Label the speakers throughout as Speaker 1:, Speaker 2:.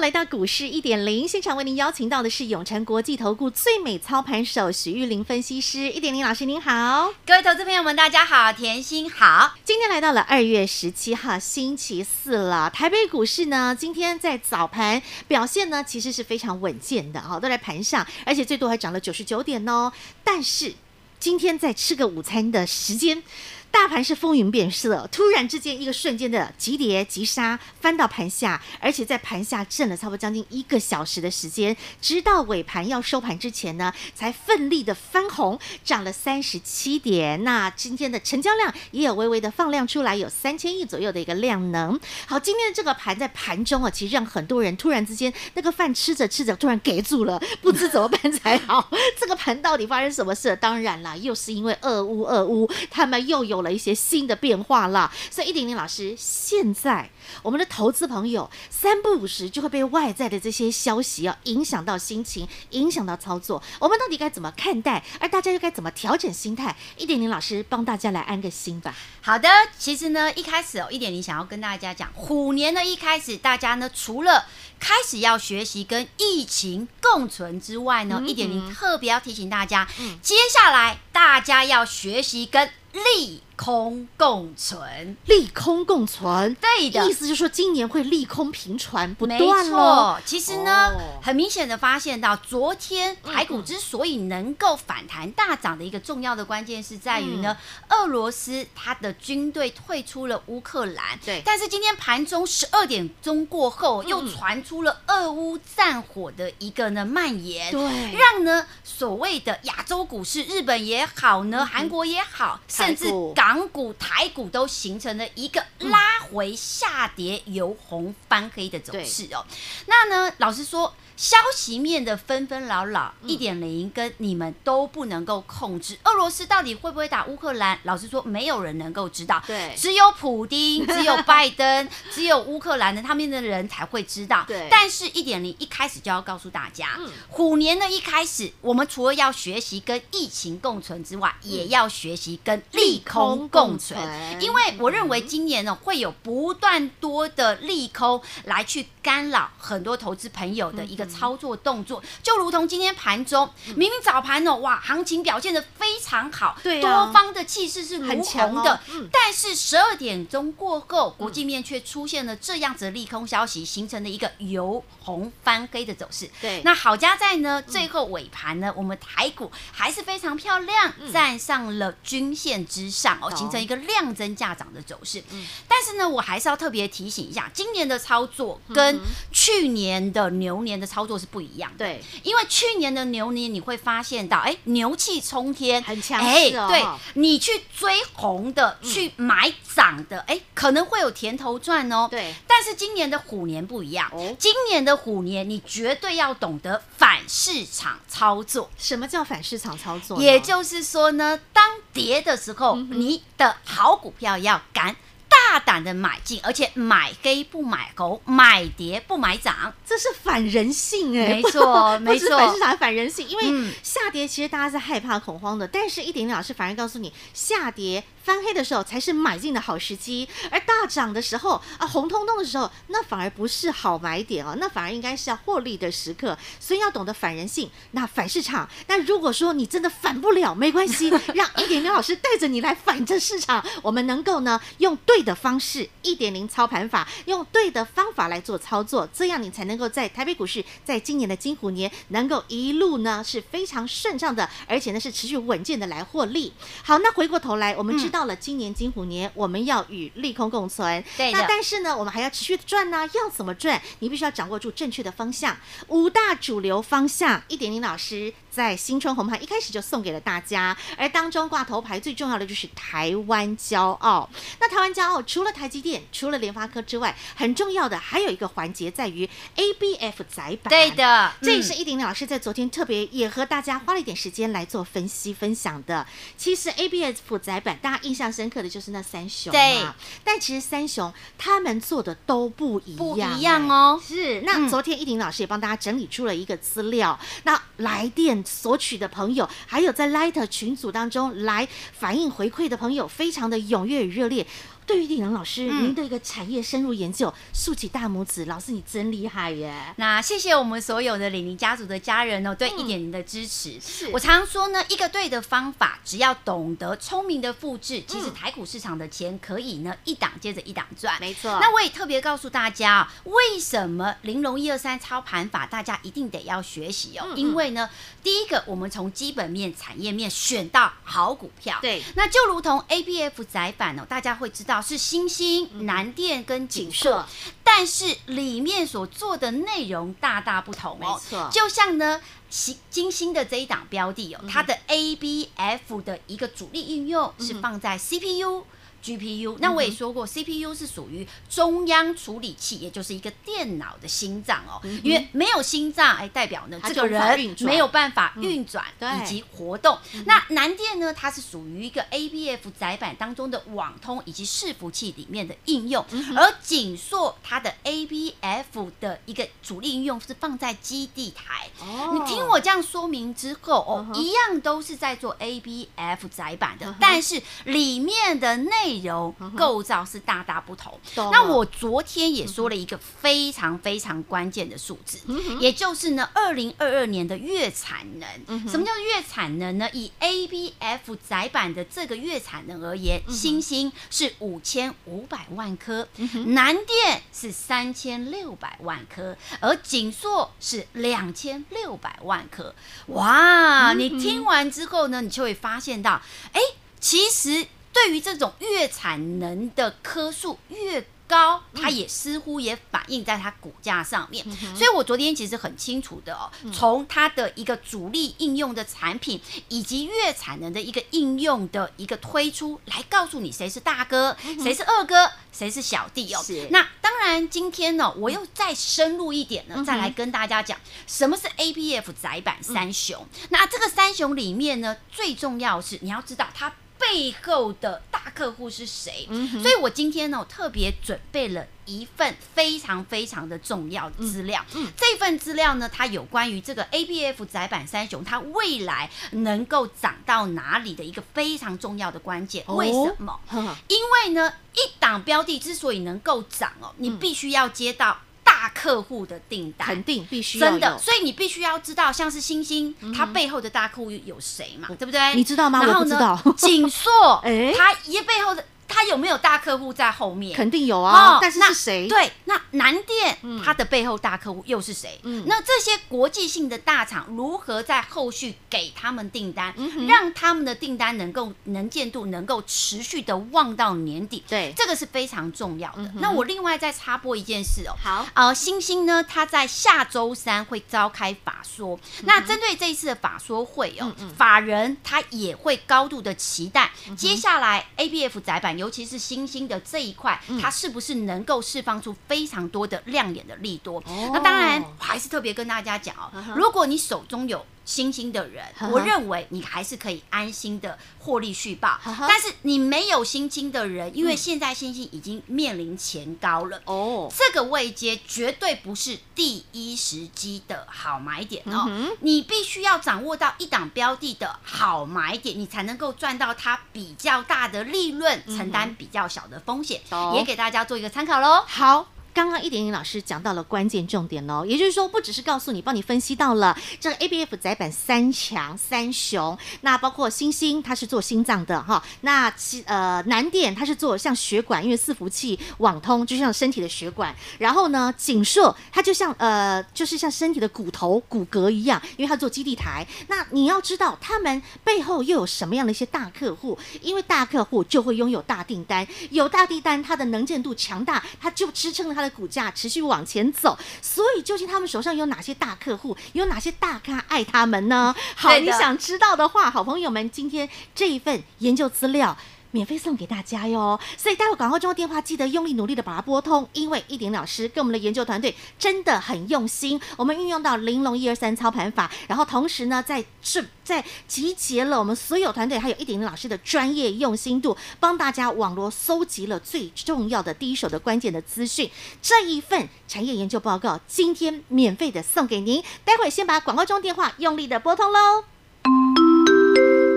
Speaker 1: 来到股市一点零现场，为您邀请到的是永诚国际投顾最美操盘手许玉玲分析师。一点零老师您好，
Speaker 2: 各位投资朋友们大家好，甜心好。
Speaker 1: 今天来到了二月十七号星期四了，台北股市呢今天在早盘表现呢其实是非常稳健的哈，都在盘上，而且最多还涨了九十九点哦。但是今天在吃个午餐的时间。大盘是风云变色，突然之间一个瞬间的急跌急杀，翻到盘下，而且在盘下震了差不多将近一个小时的时间，直到尾盘要收盘之前呢，才奋力的翻红，涨了三十七点。那今天的成交量也有微微的放量出来，有三千亿左右的一个量能。好，今天的这个盘在盘中啊，其实让很多人突然之间那个饭吃着吃着突然给住了，不知怎么办才好。这个盘到底发生什么事？当然啦，又是因为二乌二乌，他们又有了一些新的变化了，所以一点零老师，现在我们的投资朋友三不五时就会被外在的这些消息啊影响到心情，影响到操作，我们到底该怎么看待？而大家又该怎么调整心态？一点零老师帮大家来安个心吧。
Speaker 2: 好的，其实呢，一开始哦，一点零想要跟大家讲，虎年的一开始，大家呢除了开始要学习跟疫情共存之外呢，一点零特别要提醒大家，嗯、接下来大家要学习跟利空共存，
Speaker 1: 利空共存，
Speaker 2: 对的，
Speaker 1: 意思就是说今年会利空频传不断。
Speaker 2: 没错，其实呢，哦、很明显的发现到，昨天台股之所以能够反弹大涨的一个重要的关键是在于呢，嗯、俄罗斯它的军队退出了乌克兰。对，但是今天盘中十二点钟过后，又传出了俄乌战火的一个呢蔓延，对，让呢所谓的亚洲股市，日本也好呢，韩国也好，甚至港。港股、台股都形成了一个拉回下跌、由红翻黑的走势哦。那呢，老实说。消息面的纷纷扰扰，一点零跟你们都不能够控制。俄罗斯到底会不会打乌克兰？老实说，没有人能够知道。对，只有普丁，只有拜登，只有乌克兰的他们的人才会知道。对，但是一点零一开始就要告诉大家，虎年的一开始，我们除了要学习跟疫情共存之外，也要学习跟利空共存。因为我认为今年呢，会有不断多的利空来去干扰很多投资朋友的一个。操作动作。就如同今天盘中，明明早盘哦，哇，行情表现的非常好，对啊，多方的气势是如虹的，嗯，但是十二点钟过后，国际面却出现了这样子的利空消息，形成了一个由红翻黑的走势。对，那好家在呢，最后尾盘呢，我们台股还是非常漂亮，站上了均线之上哦，形成一个量增价涨的走势。嗯，但是呢，我还是要特别提醒一下，今年的操作跟去年的牛年的操作。是不一样的，对，因为去年的牛年你会发现到，哎，牛气冲天，很强势哦。对，你去追红的，嗯、去买涨的，哎，可能会有甜头赚哦。对，但是今年的虎年不一样，哦，今年的虎年你绝对要懂得反市场操作。
Speaker 1: 什么叫反市场操作？
Speaker 2: 也就是说呢，当跌的时候，嗯、你的好股票要赶。大胆的买进，而且买黑不买红，买跌不买涨，
Speaker 1: 这是反人性哎、
Speaker 2: 欸！没错，没错，
Speaker 1: 反市场反人性，因为下跌其实大家是害怕恐慌的，嗯、但是一点点老师反而告诉你，下跌翻黑的时候才是买进的好时机，而大涨的时候啊，红彤彤的时候，那反而不是好买点哦，那反而应该是要获利的时刻，所以要懂得反人性，那反市场。那如果说你真的反不了，没关系，让一点点老师带着你来反这市场，我们能够呢用对的。方式一点零操盘法，用对的方法来做操作，这样你才能够在台北股市，在今年的金虎年能够一路呢是非常顺畅的，而且呢是持续稳健的来获利。好，那回过头来，我们知道了今年金虎年我们要与利空共存，对。那但是呢，我们还要持续的赚呢，要怎么赚？你必须要掌握住正确的方向，五大主流方向。一点零老师在新春红盘一开始就送给了大家，而当中挂头牌最重要的就是台湾骄傲。那台湾骄傲除了台积电、除了联发科之外，很重要的还有一个环节在于 ABF 载板。
Speaker 2: 对的，
Speaker 1: 这也是依婷老师在昨天特别也和大家花了一点时间来做分析分享的。其实 ABF 载板大家印象深刻的就是那三雄，
Speaker 2: 对。
Speaker 1: 但其实三雄他们做的都不一样，
Speaker 2: 不一样哦。
Speaker 1: 是，那昨天依婷老师也帮大家整理出了一个资料，嗯、那来电。索取的朋友，还有在 Light 群组当中来反映回馈的朋友，非常的踊跃与热烈。对于李阳老师，嗯、您的一个产业深入研究，竖起大拇指，老师你真厉害耶！
Speaker 2: 那谢谢我们所有的李宁家族的家人哦，对一点零的支持。
Speaker 1: 嗯、是
Speaker 2: 我常说呢，一个对的方法，只要懂得聪明的复制，其实台股市场的钱可以呢一档接着一档赚。
Speaker 1: 没错。
Speaker 2: 那我也特别告诉大家，为什么玲珑一二三操盘法，大家一定得要学习哦？因为呢，第一个，我们从基本面、产业面选到好股票。
Speaker 1: 对。
Speaker 2: 那就如同 ABF 窄板哦，大家会知道。是星星、南电跟景色，但是里面所做的内容大大不同哦。
Speaker 1: 没错，
Speaker 2: 就像呢，星金星的这一档标的哦，它的 ABF 的一个主力应用是放在 CPU。GPU，那我也说过，CPU 是属于中央处理器，也就是一个电脑的心脏哦。因为没有心脏，哎，代表呢这个人没有办法运转以及活动。那南电呢，它是属于一个 ABF 载板当中的网通以及伺服器里面的应用，而景硕它的 ABF 的一个主力应用是放在基地台。哦，你听我这样说明之后哦，一样都是在做 ABF 载板的，但是里面的内内容构造是大大不同。那我昨天也说了一个非常非常关键的数字，也就是呢，二零二二年的月产能。什么叫月产能呢？以 ABF 窄板的这个月产能而言，星星是五千五百万颗，南电是三千六百万颗，而景硕是两千六百万颗。哇！你听完之后呢，你就会发现到，哎，其实。对于这种月产能的颗数越高，它也似乎也反映在它股价上面。嗯、所以我昨天其实很清楚的哦，从它的一个主力应用的产品，以及月产能的一个应用的一个推出，来告诉你谁是大哥，谁是二哥，谁是小弟哦。那当然，今天呢，我又再深入一点呢，再来跟大家讲什么是 ABF 窄板三雄。那这个三雄里面呢，最重要是你要知道它。背后的大客户是谁？嗯、所以我今天呢，我特别准备了一份非常非常的重要的资料。嗯嗯、这份资料呢，它有关于这个 ABF 窄板三雄，它未来能够涨到哪里的一个非常重要的关键。哦、为什么？因为呢，一档标的之所以能够涨哦，你必须要接到。大客户的订单
Speaker 1: 肯定必须
Speaker 2: 真的，所以你必须要知道，像是星星，它背后的大客户有谁嘛？对不对？
Speaker 1: 你知道吗？然后呢，
Speaker 2: 锦硕，哎，它一背后的。他有没有大客户在后面？
Speaker 1: 肯定有啊，但是是谁？
Speaker 2: 对，那南电它的背后大客户又是谁？嗯，那这些国际性的大厂如何在后续给他们订单，让他们的订单能够能见度能够持续的旺到年底？对，这个是非常重要的。那我另外再插播一件事哦，好，呃，星星呢，他在下周三会召开法说，那针对这一次的法说会哦，法人他也会高度的期待接下来 ABF 载板。尤其是新兴的这一块，它是不是能够释放出非常多的亮眼的利多？嗯、那当然，我还是特别跟大家讲哦，如果你手中有。欣兴的人，我认为你还是可以安心的获利续报。但是你没有新兴的人，因为现在新兴已经面临前高了哦，这个位阶绝对不是第一时机的好买点哦。你必须要掌握到一档标的的好买点，你才能够赚到它比较大的利润，承担比较小的风险。也给大家做一个参考喽。
Speaker 1: 好。刚刚一点点老师讲到了关键重点哦，也就是说，不只是告诉你，帮你分析到了这个 ABF 载板三强三雄，那包括星星，它是做心脏的哈，那其呃南电它是做像血管，因为伺服器网通就像身体的血管，然后呢景硕它就像呃就是像身体的骨头骨骼一样，因为它做基地台。那你要知道他们背后又有什么样的一些大客户，因为大客户就会拥有大订单，有大订单，它的能见度强大，它就支撑了它的。的股价持续往前走。所以，究竟他们手上有哪些大客户，有哪些大咖爱他们呢？好，你想知道的话，好朋友们，今天这一份研究资料。免费送给大家哟，所以待会广告中的电话记得用力努力的把它拨通，因为一点老师跟我们的研究团队真的很用心，我们运用到玲珑一二三操盘法，然后同时呢，在是在集结了我们所有团队还有一点老师的专业用心度，帮大家网罗搜集了最重要的第一手的关键的资讯，这一份产业研究报告今天免费的送给您，待会先把广告中电话用力的拨通喽，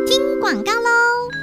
Speaker 1: 听广告喽。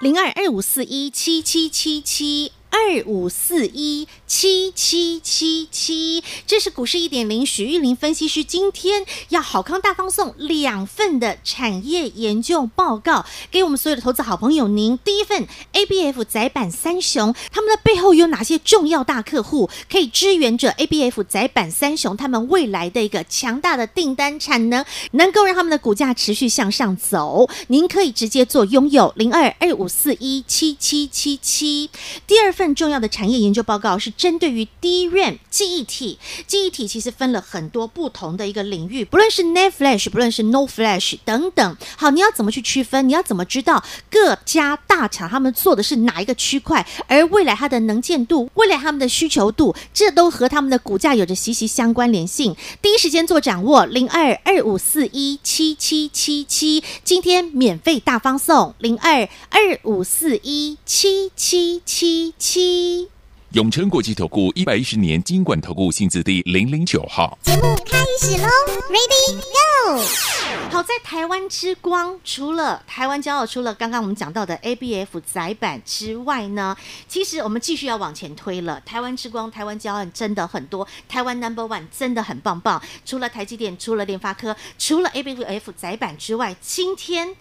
Speaker 1: 零二二五四一七七七七。二五四一七七七七，这是股市一点零许玉玲分析师今天要好康大方送两份的产业研究报告给我们所有的投资好朋友。您第一份 ABF 载板三雄，他们的背后有哪些重要大客户可以支援着 ABF 载板三雄他们未来的一个强大的订单产能，能够让他们的股价持续向上走？您可以直接做拥有零二二五四一七七七七。第二份。重要的产业研究报告是针对于 DRAM 记忆体，记忆体其实分了很多不同的一个领域，不论是 NAND Flash，不论是 No Flash 等等。好，你要怎么去区分？你要怎么知道各家大厂他们做的是哪一个区块？而未来它的能见度，未来他们的需求度，这都和他们的股价有着息息相关联性。第一时间做掌握，零二二五四一七七七七，今天免费大方送，零二二五四一七七七七。
Speaker 3: 永诚国际投顾一百一十年金管投顾新字第零零九号。
Speaker 1: 节目开始喽，Ready Go！好，在台湾之光，除了台湾骄傲，除了刚刚我们讲到的 ABF 载板之外呢，其实我们继续要往前推了。台湾之光，台湾骄傲真的很多，台湾 Number One 真的很棒棒。除了台积电，除了联发科，除了 ABF 载板之外，今天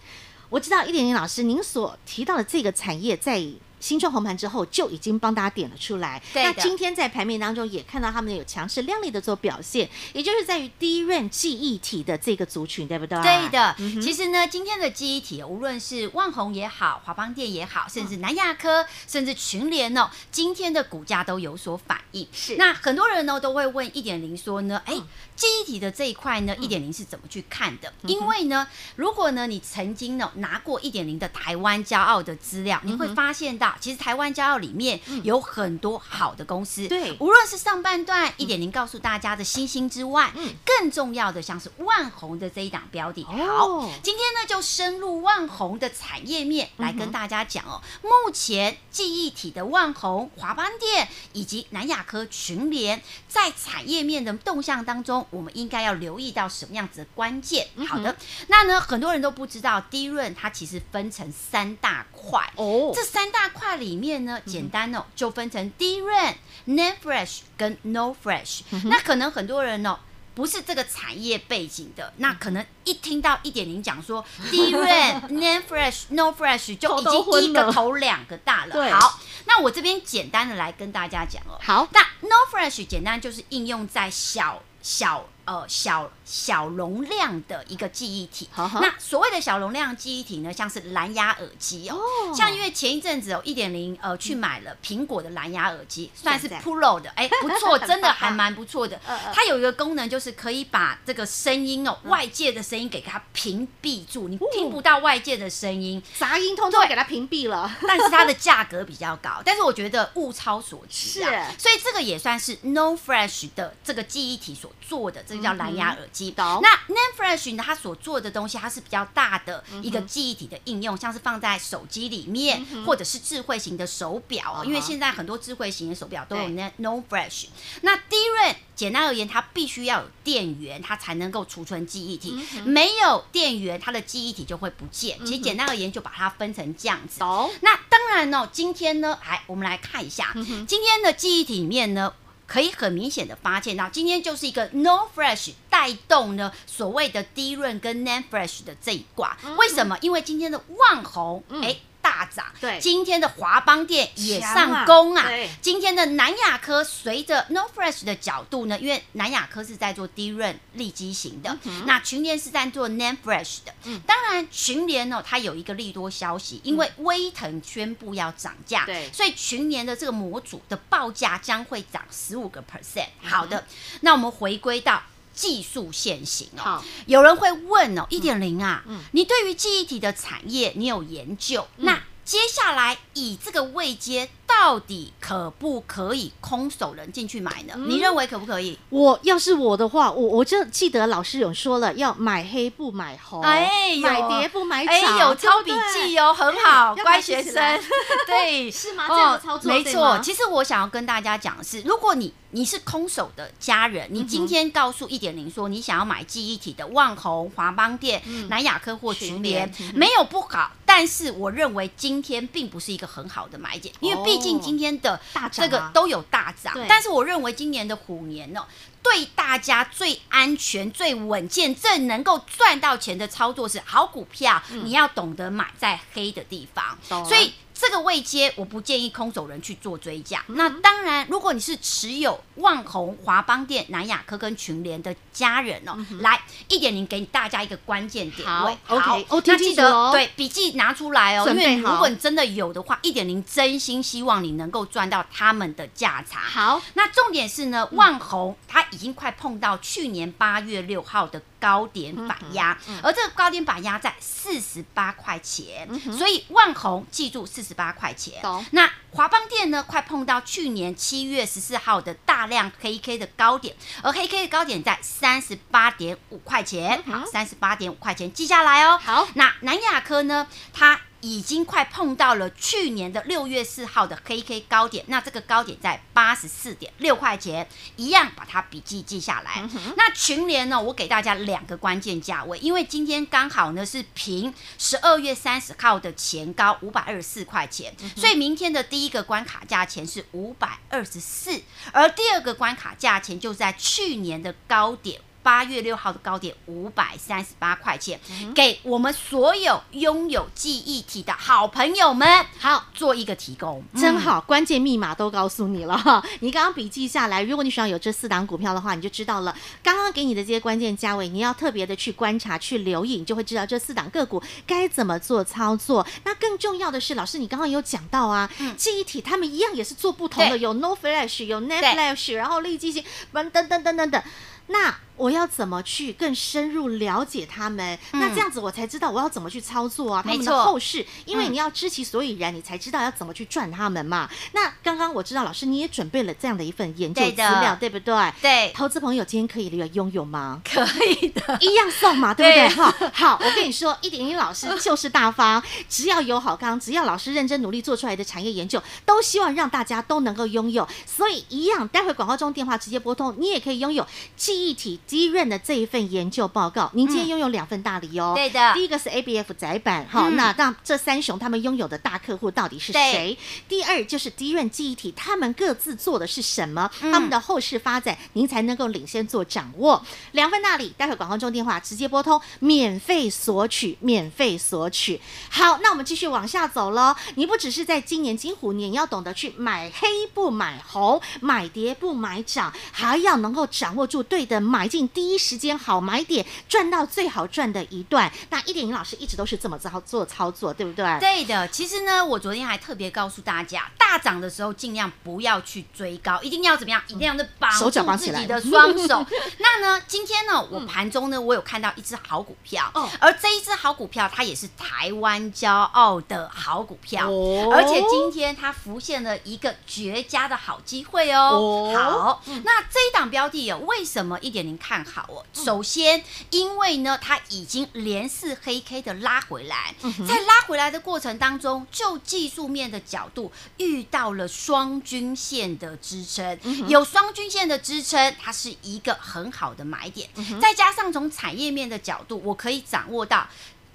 Speaker 1: 我知道一点零老师您所提到的这个产业在。新创红盘之后就已经帮大家点了出来。那今天在盘面当中也看到他们有强势亮丽的做表现，也就是在于 DRAM 记忆体的这个族群，对不对？
Speaker 2: 对的。嗯、其实呢，今天的记忆体，无论是旺宏也好，华邦电也好，甚至南亚科，甚至群联哦，今天的股价都有所反应。是。那很多人呢都会问一点零说呢，哎，记忆体的这一块呢，一点零是怎么去看的？因为呢，如果呢你曾经呢拿过一点零的台湾骄傲的资料，你会发现到。其实台湾骄傲里面有很多好的公司，对，无论是上半段一点零告诉大家的星星之外，嗯，更重要的像是万宏的这一档标的。好，今天呢就深入万宏的产业面来跟大家讲哦。目前记忆体的万宏、华邦电以及南亚科、群联在产业面的动向当中，我们应该要留意到什么样子的关键？好的，那呢很多人都不知道，DRAM 它其实分成三大块。哦，这三大块里面呢，简单哦，就分成 DRAM、NAND Flash 跟 NOR Flash。那可能很多人哦，不是这个产业背景的，那可能一听到一点零讲说 DRAM、NAND Flash、NOR Flash 就已经一个头两个大了。好，那我这边简单的来跟大家讲哦。好，那 NOR Flash 简单就是应用在小小。呃，小小容量的一个记忆体。那所谓的小容量记忆体呢，像是蓝牙耳机哦，哦，像因为前一阵子哦，一点零呃去买了苹果的蓝牙耳机，嗯，算是 Pro 的，哎，不错，真的还蛮不错的。它有一个功能，就是可以把这个声音哦，外界的声音给它屏蔽住，你听不到外界的声音，杂音通通给它屏蔽了。但是它的价格比较高，但是我觉得物超所值啊，是，所以这个也算是 NOR Flash 的这个记忆体所做的这个。叫蓝牙耳机。嗯、那 Nanfresh 呢？它所做的东西，它是比较大的一个记忆体的应用，嗯、像是放在手机里面，嗯，或者是智慧型的手表，哦。因为现在很多智慧型的手表都有 NOR Flash。那 DRAM 简单而言，它必须要有电源，它才能够储存记忆体，嗯。没有电源，它的记忆体就会不见。其实简单而言，就把它分成这样子。哦、嗯。那当然呢，今天呢，来我们来看一下，嗯、今天的记忆体里面呢。可以很明显的发现到，今天就是一个 NOR Flash 带动呢所谓的低润跟 NAND Flash 的这一卦。为什么？因为今天的旺红，哎、嗯。大涨，
Speaker 1: 对，
Speaker 2: 今天的华邦店也上攻啊。
Speaker 1: 对，
Speaker 2: 今天的南亚科随着 No Fresh 的角度呢，因为南亚科是在做 DRAM 利基型的，嗯、那群联是在做 Nan Fresh 的。嗯，当然群联呢，它有一个利多消息，因为威腾宣布要涨价，对、嗯，所以群联的这个模组的报价将会涨十五个 percent。好的，那我们回归到。技术限行哦，有人会问哦，一点零啊，嗯、你对于记忆体的产业你有研究？嗯、那接下来以这个位阶。到底可不可以空手人进去买呢？嗯、你认为可不可以？
Speaker 1: 我要是我的话，我我就记得老师有说了，要买黑不买红，
Speaker 2: 哎，
Speaker 1: 买碟不买涨，
Speaker 2: 哎，有抄笔记哦，很好，乖学生，对，
Speaker 1: 是吗？这样操作、哦、
Speaker 2: 没错。其实我想要跟大家讲的是，如果你你是空手的家人，你今天告诉一点零说你想要买记忆体的旺宏、华邦店、嗯、南亚科或群联，群联没有不好，但是我认为今天并不是一个很好的买点，因为毕。毕竟今天的这个都有大涨，但是我认为今年的虎年呢，对大家最安全、最稳健、最能够赚到钱的操作是好股票，你要懂得买在黑的地方，所以。这个位阶，我不建议空手人去做追价。嗯、那当然，如果你是持有万宏、华邦店、南亚科跟群联的家人哦，嗯、来一点零给大家一个关键点位。好，OK，那记得对笔记拿出来哦，因为如果你真的有的话，一点零真心希望你能够赚到他们的价差。好，那重点是呢，万宏它已经快碰到去年八月六号的。高点反压，嗯嗯、而这个高点反压在四十八块钱，嗯、所以万宏记住四十八块钱。那华邦店呢？快碰到去年七月十四号的大量黑 K 的高点，而黑 K 的高点在三十八点五块钱。好，三十八点五块钱记下来哦。好，那南亚科呢？它。已经快碰到了去年的六月四号的黑 K 高点，那这个高点在八十四点六块钱，一样把它笔记记下来。嗯、那群联呢？我给大家两个关键价位，因为今天刚好呢是平十二月三十号的前高五百二十四块钱，嗯、所以明天的第一个关卡价钱是五百二十四，而第二个关卡价钱就在去年的高点。八月六号的高点五百三十八块钱，嗯、给我们所有拥有记忆体的好朋友们，好做一个提供，
Speaker 1: 真好，关键密码都告诉你了哈。你刚刚笔记下来，如果你手上有这四档股票的话，你就知道了。刚刚给你的这些关键价位，你要特别的去观察、去留意，你就会知道这四档个股该怎么做操作。那更重要的是，老师你刚刚有讲到啊，嗯、记忆体他们一样也是做不同的，有 NOR Flash，有 NAND Flash，然后立即性，等等等等等等。那我要怎么去更深入了解他们？嗯、那这样子我才知道我要怎么去操作啊？他们的后市，因为你要知其所以然，嗯、你才知道要怎么去赚他们嘛。那刚刚我知道老师你也准备了这样的一份研究资料，对，对不对？对，投资朋友今天可以拥有吗？
Speaker 2: 可以的，
Speaker 1: 一样送嘛，对不对？好，好，我跟你说，一点一老师就是大方，只要有好康，只要老师认真努力做出来的产业研究，都希望让大家都能够拥有。所以一样，待会广告中电话直接拨通，你也可以拥有。记忆体 DRAM 的这一份研究报告，您今天拥有两份大礼哦。对的，第一个是 ABF 窄板，好，那让这三雄他们拥有的大客户到底是谁？第二就是 DRAM 记忆体，他们各自做的是什么？他们的后市发展，您才能够领先做掌握。两份大礼，待会广告中电话直接拨通，免费索取，免费索取。好，那我们继续往下走喽。你不只是在今年金虎年，你要懂得去买黑不买红，买跌不买涨，还要能够掌握住对的买进第一时间好买点，赚到最好赚的一段。那一点零老师一直都是这么操做操作，对不对？
Speaker 2: 对的。其实呢，我昨天还特别告诉大家，大涨的时候尽量不要去追高，一定要怎么样？一定要的绑住自己的双手。手 那呢，今天呢，我盘中呢，我有看到一只好股票，嗯、而这一只好股票，它也是台湾骄傲的好股票，哦、而且今天它浮现了一个绝佳的好机会哦。哦好，嗯、那这一档标的有、哦。为什么一点零看好哦？首先，因为呢，它已经连四黑 K 的拉回来，在拉回来的过程当中，就技术面的角度遇到了双均线的支撑，有双均线的支撑，它是一个很好的买点。再加上从产业面的角度，我可以掌握到。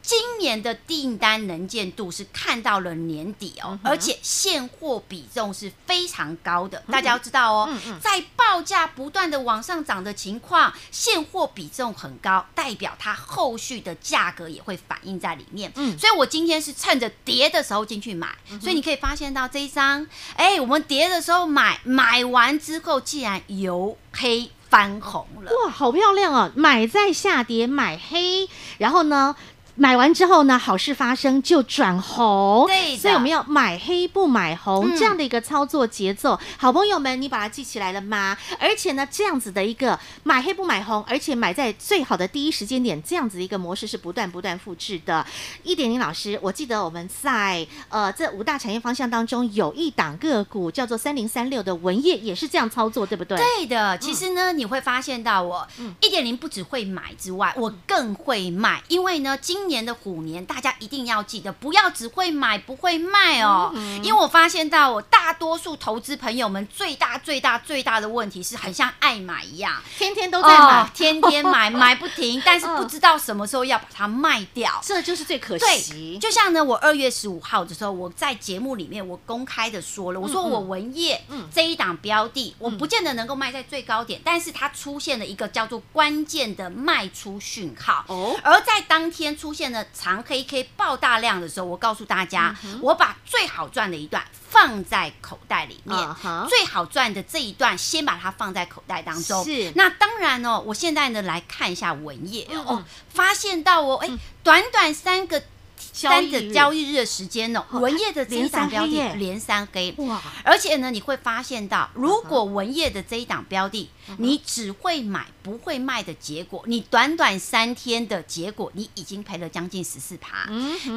Speaker 2: 今年的订单能见度是看到了年底哦，而且现货比重是非常高的。大家要知道哦，在报价不断的往上涨的情况，现货比重很高，代表它后续的价格也会反映在里面。嗯，所以我今天是趁着跌的时候进去买，所以你可以发现到这一张，哎，我们跌的时候买，买完之后竟然由黑翻红了，
Speaker 1: 哇，好漂亮哦！买在下跌，买黑，然后呢？买完之后呢，好事发生就转红，
Speaker 2: 对，
Speaker 1: 所以我们要买黑不买红、嗯、这样的一个操作节奏。好朋友们，你把它记起来了吗？而且呢，这样子的一个买黑不买红，而且买在最好的第一时间点，这样子一个模式是不断不断复制的。一点零老师，我记得我们在呃这五大产业方向当中有一档个股叫做三零三六的文业，也是这样操作，对不对？
Speaker 2: 对的。其实呢，嗯、你会发现到我一点零不只会买之外，我更会卖，因为呢，今今年的虎年，大家一定要记得，不要只会买不会卖哦。嗯、因为我发现到，我大多数投资朋友们最大最大最大的问题是，很像爱买一样，
Speaker 1: 天天都在买，
Speaker 2: 哦、天天买，买不停，但是不知道什么时候要把它卖掉，
Speaker 1: 这就是最可惜。
Speaker 2: 就像呢，我二月十五号的时候，我在节目里面我公开的说了，我说我文业这一档标的，我不见得能够卖在最高点，但是它出现了一个叫做关键的卖出讯号，哦，而在当天出。出现了长 K K 爆大量的时候，我告诉大家，嗯、我把最好赚的一段放在口袋里面，嗯、最好赚的这一段先把它放在口袋当中。是，那当然哦，我现在呢来看一下文业、嗯、哦，发现到哦，哎、嗯，短短三个。三个交易日。的时间呢，文业的这一档标的连三黑哇！而且呢，你会发现到，如果文业的这一档标的，你只会买不会卖的结果，你短短三天的结果，你已经赔了将近十四趴。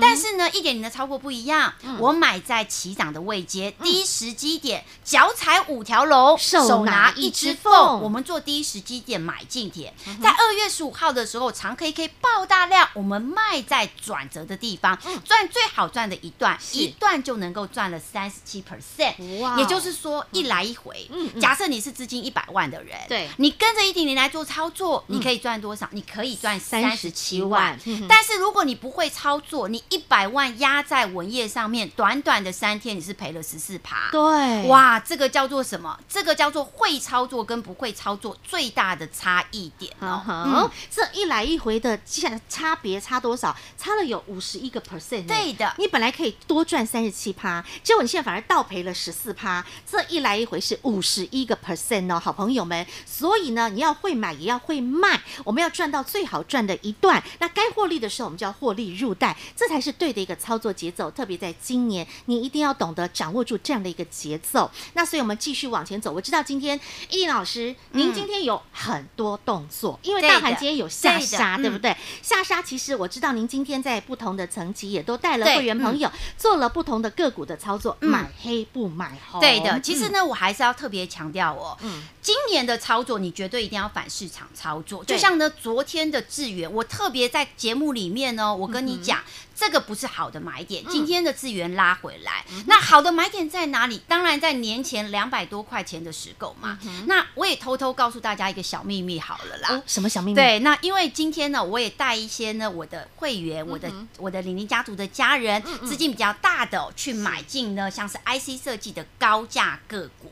Speaker 2: 但是呢，一点零的操作不一样，我买在起涨的位阶，第一时机点，脚踩五条龙，手拿一只凤。我们做第一时机点买进点，在二月十五号的时候，长 K K 爆大量，我们卖在转折的地方。赚最好赚的一段，一段就能够赚了三十七 percent，哇！也就是说，一来一回，嗯假设你是资金一百万的人，对，你跟着一点点来做操作，你可以赚多少？你可以赚三十七万。但是如果你不会操作，你一百万压在文业上面，短短的三天你是赔了十四趴。对，哇，这个叫做什么？这个叫做会操作跟不会操作最大的差异点哦。嗯，
Speaker 1: 这一来一回的差差别差多少？差了有五十一个 percent。对的，你本来可以多赚三十七趴，结果你现在反而倒赔了十四趴。这一来一回是五十一个 percent 哦，好朋友们。所以呢，你要会买，也要会卖。我们要赚到最好赚的一段，那该获利的时候，我们就要获利入袋，这才是对的一个操作节奏。特别在今年，你一定要懂得掌握住这样的一个节奏。那所以我们继续往前走。我知道今天一定老师，您今天有很多动作，嗯、因为大盘今天有下杀，对，对不对？嗯、下杀其实我知道您今天在不同的层级也都带了会员朋友做了不同的个股的操作，嗯、买黑不买红。
Speaker 2: 对的，其实呢，我还是要特别强调哦，嗯，今年的操作你绝对一定要反市场操作。就像呢，昨天的智源，我特别在节目里面呢，我跟你讲。嗯这个不是好的买点，今天的智源拉回来，嗯、那好的买点在哪里？当然在年前两百多块钱的时购嘛。嗯、那我也偷偷告诉大家一个小秘密好了啦。
Speaker 1: 哦、什么小秘密？
Speaker 2: 对，那因为今天呢，我也带一些呢我的会员，我的、嗯、我的李宁家族的家人，资金比较大的、哦、去买进呢，像是 IC 设计的高价个股。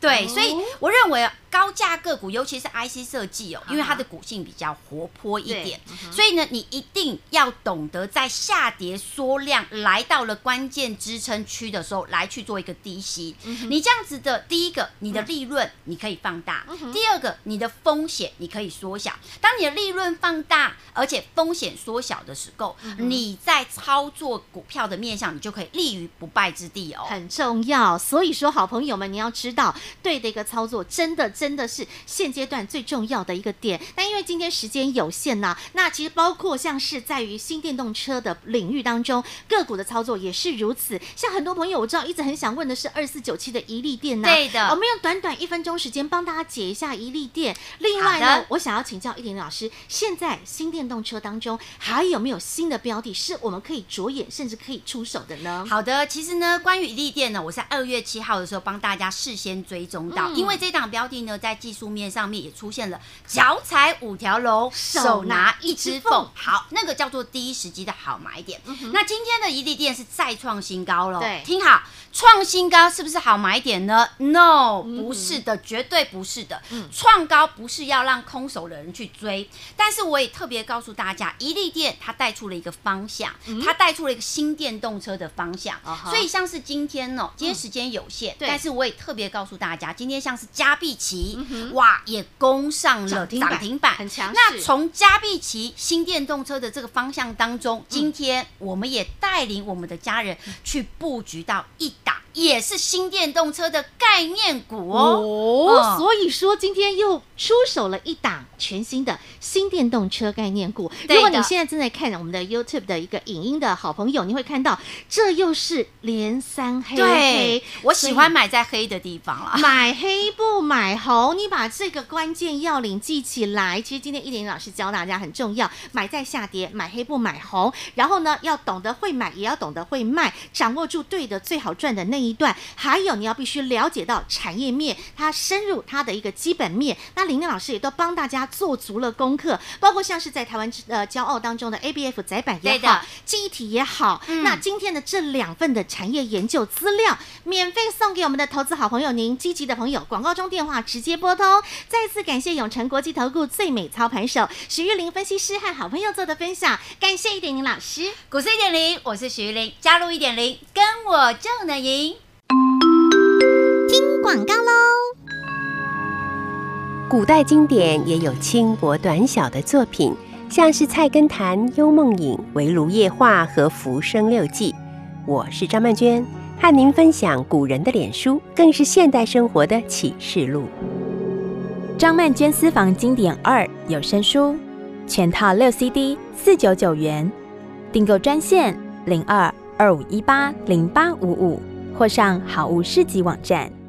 Speaker 2: 对，所以我认为高价个股，尤其是 IC 设计哦，因为它的股性比较活泼一点，所以呢，你一定要懂得在下跌缩量来到了关键支撑区的时候，来去做一个低吸。你这样子的，第一个，你的利润你可以放大；第二个，你的风险你可以缩小。当你的利润放大，而且风险缩小的时候，你在操作股票的面向，你就可以立于不败之地哦，
Speaker 1: 很重要。所以说，好朋友们，你要知道。对的一个操作，真的真的是现阶段最重要的一个点。但因为今天时间有限呢、啊，那其实包括像是在于新电动车的领域当中，个股的操作也是如此。像很多朋友我知道一直很想问的是二四九七的一利电呢、啊，
Speaker 2: 对的，
Speaker 1: 我们用短短一分钟时间帮大家解一下一利电。另外呢，我想要请教一点老师，现在新电动车当中还有没有新的标的，是我们可以着眼甚至可以出手的呢？
Speaker 2: 好的，其实呢，关于一利电呢，我在二月七号的时候帮大家事先追踪。中到，因为这档标的呢，呢，在技术面上面也出现了脚踩五条龙，手拿一只凤。好，那个叫做第一时机的好买点。嗯、那今天的怡利电是再创新高了。对，听好，创新高是不是好买点呢？No，不是的，绝对不是的。创、嗯、高不是要让空手的人去追，但是我也特别告诉大家，怡利电它带出了一个方向，嗯、它带出了一个新电动车的方向。嗯、所以像是今天呢，今天时间有限，嗯、但是我也特别告诉大家，今天像是佳必奇，嗯、哇，也攻上了涨停板，很强势。那从佳必奇新电动车的这个方向当中，今天我们也带领我们的家人去布局到一档。也是新电动车的概念股哦，
Speaker 1: 哦，所以说今天又出手了一档全新的新电动车概念股。如果你现在正在看我们的 YouTube 的一个影音的好朋友，你会看到这又是连三黑，黑。
Speaker 2: 对，我喜欢买在黑的地方了，
Speaker 1: 买黑不买红。你把这个关键要领记起来。其实今天一点老师教大家很重要，买在下跌，买黑不买红。然后呢，要懂得会买，也要懂得会卖，掌握住对的最好赚的那一。一段，还有你要必须了解到产业面，它深入它的一个基本面。那玲玲老师也都帮大家做足了功课，包括像是在台湾呃骄傲当中的 ABF 载板也好，记忆体也好。嗯、那今天的这两份的产业研究资料，免费送给我们的投资好朋友，您积极的朋友，广告中电话直接拨通。再次感谢永诚国际投顾最美操盘手许玉玲分析师和好朋友做的分享，感谢一点零老师，
Speaker 2: 股市一点零，我是许玉玲，加入一点零，跟我就能赢。
Speaker 1: 听广告喽！
Speaker 4: 古代经典也有轻薄短小的作品，像是《菜根谭》《幽梦影》《围炉夜话》和《浮生六记》。我是张曼娟，和您分享古人的脸书，更是现代生活的启示录。
Speaker 5: 张曼娟私房经典二有声书，全套六 CD，四九九元，订购专线零二二五一八零八五五。或上好物市集网站。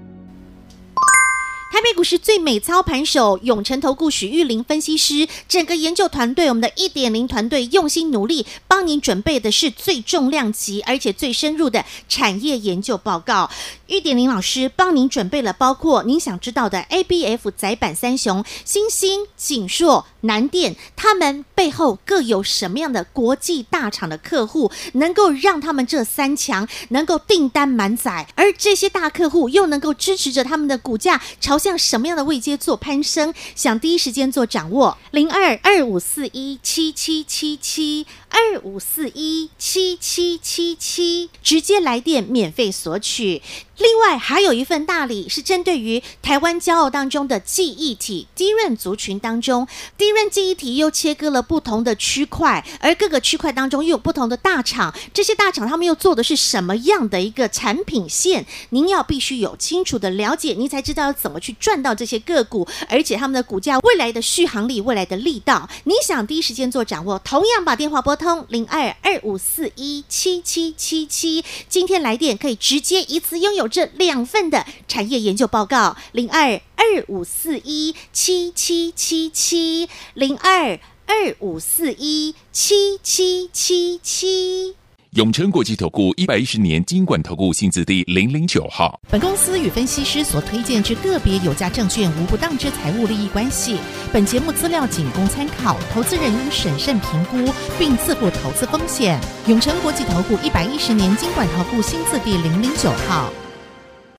Speaker 1: 台北股市最美操盘手永诚投顾许玉玲分析师，整个研究团队，我们的一点零团队用心努力，帮您准备的是最重量级而且最深入的产业研究报告。一点零老师帮您准备了包括您想知道的 ABF 载板三雄：欣兴、景硕、南电，他们背后各有什么样的国际大厂的客户，能够让他们这三强能够订单满载，而这些大客户又能够支持着他们的股价朝向。像什么样的位阶做攀升？想第一时间做掌握，零二二五四一七七七七二五四一七七七七，直接来电免费索取。另外还有一份大礼是针对于台湾骄傲当中的记忆体 d r a 族群当中 d r a 记忆体又切割了不同的区块，而各个区块当中又有不同的大厂，这些大厂他们又做的是什么样的一个产品线？您要必须有清楚的了解，您才知道要怎么去赚到这些个股，而且他们的股价未来的续航力、未来的力道，你想第一时间做掌握，同样把电话拨通零二二五四一七七七七，今天来电可以直接一次拥有。这两份的产业研究报告，零二二五四一七七七七，零二二五四一七七七七。
Speaker 3: 永诚国际投顾一百一十年金管投顾新字第零零九号。
Speaker 1: 本公司与分析师所推荐之个别有价证券无不当之财务利益关系。本节目资料仅供参考，投资人应审慎评估并自负投资风险。永诚国际投顾一百一十年金管投顾新字第零零九号。